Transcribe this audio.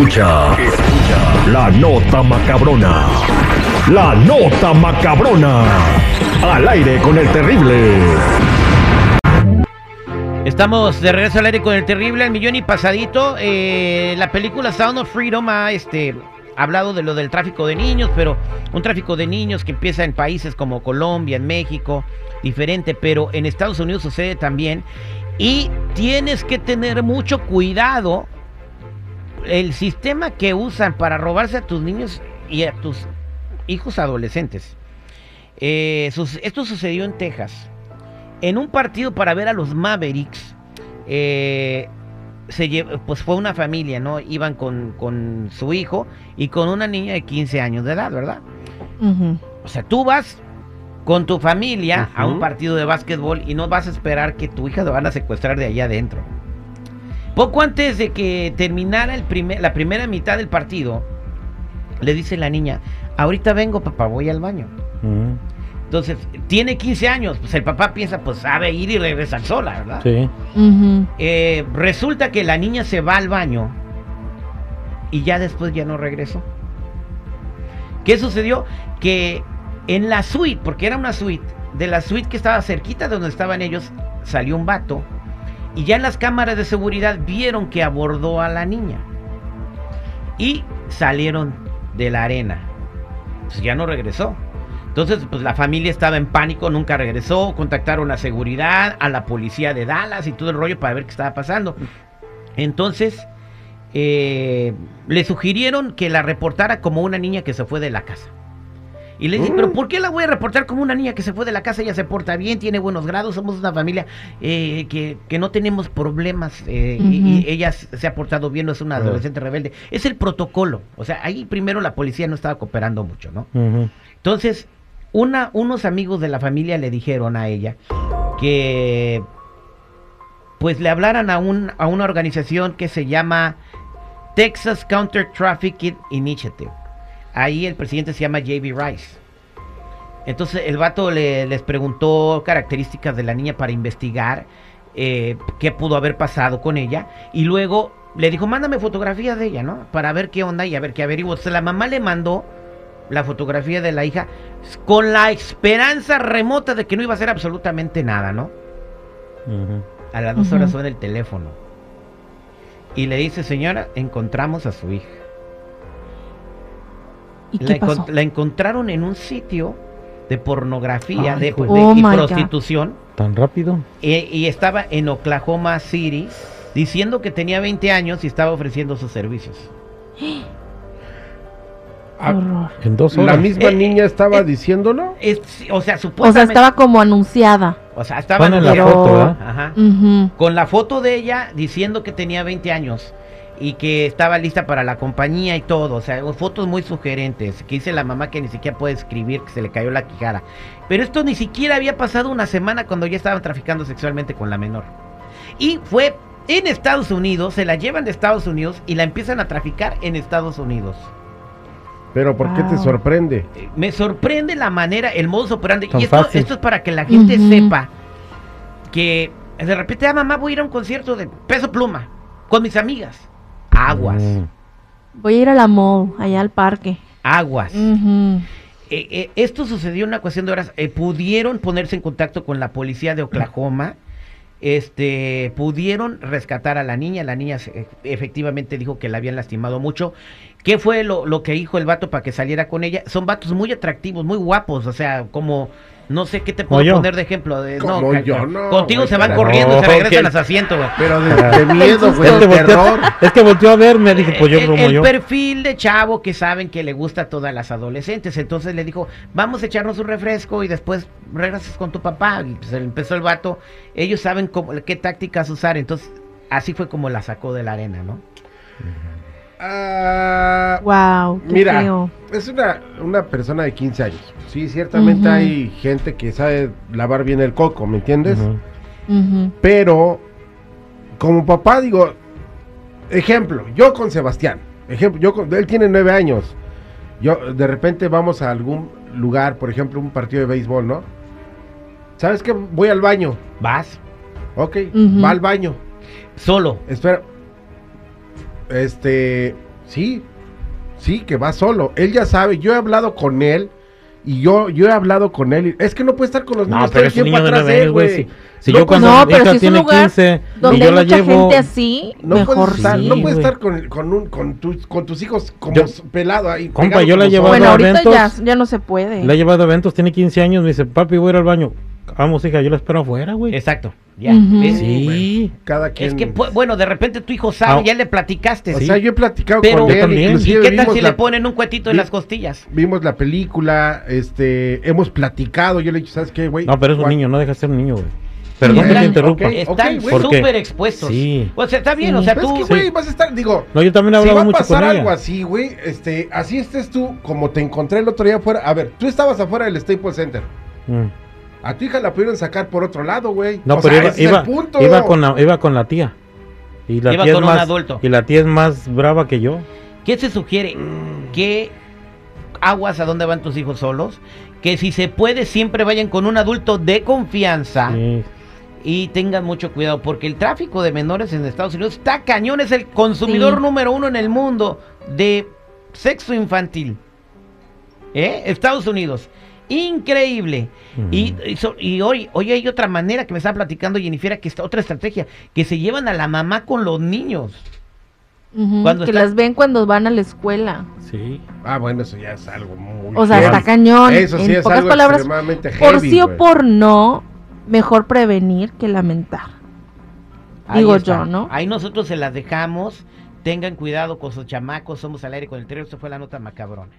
Escucha, escucha la nota macabrona. La nota macabrona. Al aire con el terrible. Estamos de regreso al aire con el terrible al millón y pasadito. Eh, la película Sound of Freedom ha este, hablado de lo del tráfico de niños, pero un tráfico de niños que empieza en países como Colombia, en México, diferente, pero en Estados Unidos sucede también. Y tienes que tener mucho cuidado. El sistema que usan para robarse a tus niños y a tus hijos adolescentes. Eh, sus- esto sucedió en Texas. En un partido para ver a los Mavericks, eh, se lle- pues fue una familia, ¿no? Iban con, con su hijo y con una niña de 15 años de edad, ¿verdad? O sea, tú vas con tu familia a un partido de básquetbol y no vas a esperar que tu hija te van a secuestrar de allá adentro. Poco antes de que terminara el primer, la primera mitad del partido, le dice la niña, ahorita vengo papá, voy al baño. Mm, Entonces, tiene 15 años, pues el papá piensa, pues sabe ir y regresar sola, ¿verdad? Sí. Eh, resulta que la niña se va al baño y ya después ya no regresó. ¿Qué sucedió? Que en la suite, porque era una suite, de la suite que estaba cerquita de donde estaban ellos, salió un vato y ya las cámaras de seguridad vieron que abordó a la niña y salieron de la arena. Pues ya no regresó. Entonces, pues la familia estaba en pánico, nunca regresó, contactaron a seguridad, a la policía de Dallas y todo el rollo para ver qué estaba pasando. Entonces, eh, le sugirieron que la reportara como una niña que se fue de la casa. Y le dije, pero ¿por qué la voy a reportar como una niña que se fue de la casa? Ella se porta bien, tiene buenos grados, somos una familia eh, que, que no tenemos problemas eh, y, ella se ha portado bien, no es una adolescente rebelde. Es el protocolo. O sea, ahí primero la policía no estaba cooperando mucho, ¿no? Entonces, una, unos amigos de la familia le dijeron a ella que pues le hablaran a, un, a una organización que se llama Texas Counter Trafficking Initiative. Ahí el presidente se llama JB Rice. Entonces el vato le- les preguntó características de la niña para investigar eh, qué pudo haber pasado con ella. Y luego le dijo, mándame fotografías de ella, ¿no? Para ver qué onda y a ver qué averiguo. Entonces la mamá le mandó la fotografía de la hija con la esperanza remota de que no iba a hacer absolutamente nada, ¿no? A las dos horas suena el teléfono. Y le dice, señora, encontramos a su hija. ¿Y La, qué pasó? encont- la encontraron en un sitio de pornografía Ay, de, Oh y God. prostitución. ¿Tan rápido? Y, y estaba en Oklahoma City diciendo que tenía 20 años y estaba ofreciendo sus servicios. Ah, Horror. En dos La horas. misma Eh, niña estaba eh, diciéndolo. Es- o sea, O sea, supuestamente... estaba como anunciada. o sea, estaba Ponen la Pero- foto. Ujú. con la foto de ella diciendo que tenía 20 años y que estaba lista para la compañía y todo, o sea, fotos muy sugerentes, que dice la mamá que ni siquiera puede escribir, que se le cayó la quijada. Pero esto ni siquiera había pasado una semana cuando ya estaban traficando sexualmente con la menor. Y fue en Estados Unidos, se la llevan de Estados Unidos y la empiezan a traficar en Estados Unidos. Pero ¿por qué te sorprende? Eh, Me sorprende la manera, el modus operandi. Tan y esto, fácil. esto es para que la gente sepa que de repente, ah, mamá, voy a ir a un concierto de peso pluma con mis amigas. Aguas, Mm. Voy a ir a la mall, allá al parque. aguas. Eh, eh, esto sucedió en una cuestión de horas. Eh, pudieron ponerse en contacto con la policía de Oklahoma. Este, pudieron rescatar a la niña. La niña se- efectivamente dijo que la habían lastimado mucho. ¿Qué fue lo, lo que dijo el vato para que saliera con ella? Son vatos muy atractivos, muy guapos. O sea, como, no sé qué te puedo yo. poner de ejemplo. De, no, yo, no, contigo se van corriendo y se regresan a su asiento, güey. Pero de, de miedo, güey, Es que, volteó, terror. es que volteó a verme, dije, pues yo el, como el yo. perfil de chavo que saben que le gusta a todas las adolescentes. Entonces le dijo, vamos a echarnos un refresco y después regresas con tu papá. Y pues empezó el vato. Ellos saben cómo, qué tácticas usar. Entonces así fue como la sacó de la arena, ¿no? Ah, Wow, qué mira, feo. es una, una persona de 15 años. Sí, ciertamente hay gente que sabe lavar bien el coco, ¿me entiendes? Pero, como papá, digo, ejemplo, yo con Sebastián, ejemplo, yo con- él tiene nueve años. Yo, de repente vamos a algún lugar, por ejemplo, un partido de béisbol, ¿no? ¿Sabes qué? Voy al baño. Vas Ok, va al baño. solo. Espera. Este, Sí, sí, que va solo. Él ya sabe, yo he hablado con él y yo, yo he hablado con él. y- es que no puede estar con los niños No, pero es un tiempo niño de atrás nueve de él, años, güey. Si, si No yo cuando No, mi pero hija si es un tiene lugar 15 y Donde yo hay la mucha llevo... gente así, No mejor puedes estar, sí. no puedes güey. estar con, con, un, con, tus, con tus hijos como Yo- pelado ahí. Compa, yo la he llevado Bueno, a ahorita ya, eventos. ya no se puede. La he llevado a eventos, tiene 15 años, me dice, papi, voy a ir al baño. Vamos, hija, yo la espero afuera, güey. Exacto. Ya. Ujú. ¿ves? Sí. Cada quien. Es que, bueno, de repente tu hijo sabe, Ah. ya le platicaste. o sí. sea, yo he platicado Pero- con él, también. ¿Y qué tal si la- le ponen un cuetito en las costillas? Vimos la película, este, hemos platicado, yo le he dicho, ¿sabes qué, güey? No, pero es un niño, no deja de ser un niño, güey. Perdón que te interrumpa. ok. Están súper expuestos. Sí. O sea, está bien, Sí. o sea, tú... es que, güey, Sí. vas a estar, digo, No, yo también he si hablado va a pasar con ella. algo así, güey, este, así estés tú, como te encontré el otro día afuera. A ver, tú estabas afuera del Staples Center. Mm. A tu hija la pudieron sacar por otro lado, güey. No, O pero sea, iba, ese es iba, el punto. iba con la, iba con la tía. Y la Iba tía con es un más, adulto. Y la tía es más brava que yo. ¿Qué se sugiere? Que aguas a dónde van tus hijos solos. Que si se puede, siempre vayan con un adulto de confianza. Sí. Y tengan mucho cuidado, porque el tráfico de menores en Estados Unidos está cañón, es el consumidor Sí. número uno en el mundo de sexo infantil. ¿Eh? Estados Unidos. Increíble. Y, y so- y hoy, hoy hay otra manera que me estaba platicando Jennifer, que está otra estrategia, que se llevan a la mamá con los niños. Cuando que está- las ven cuando van a la escuela. Sí. Ah, bueno, eso ya es algo muy. O sea, heavy. está cañón. Eso sí en es pocas algo palabras, extremadamente por heavy, sí o por no, mejor prevenir que lamentar. Ahí Digo está. yo, ¿no? Ahí nosotros se las dejamos. Tengan cuidado con sus chamacos. Somos al aire con el trío. Esto fue la nota macabrona.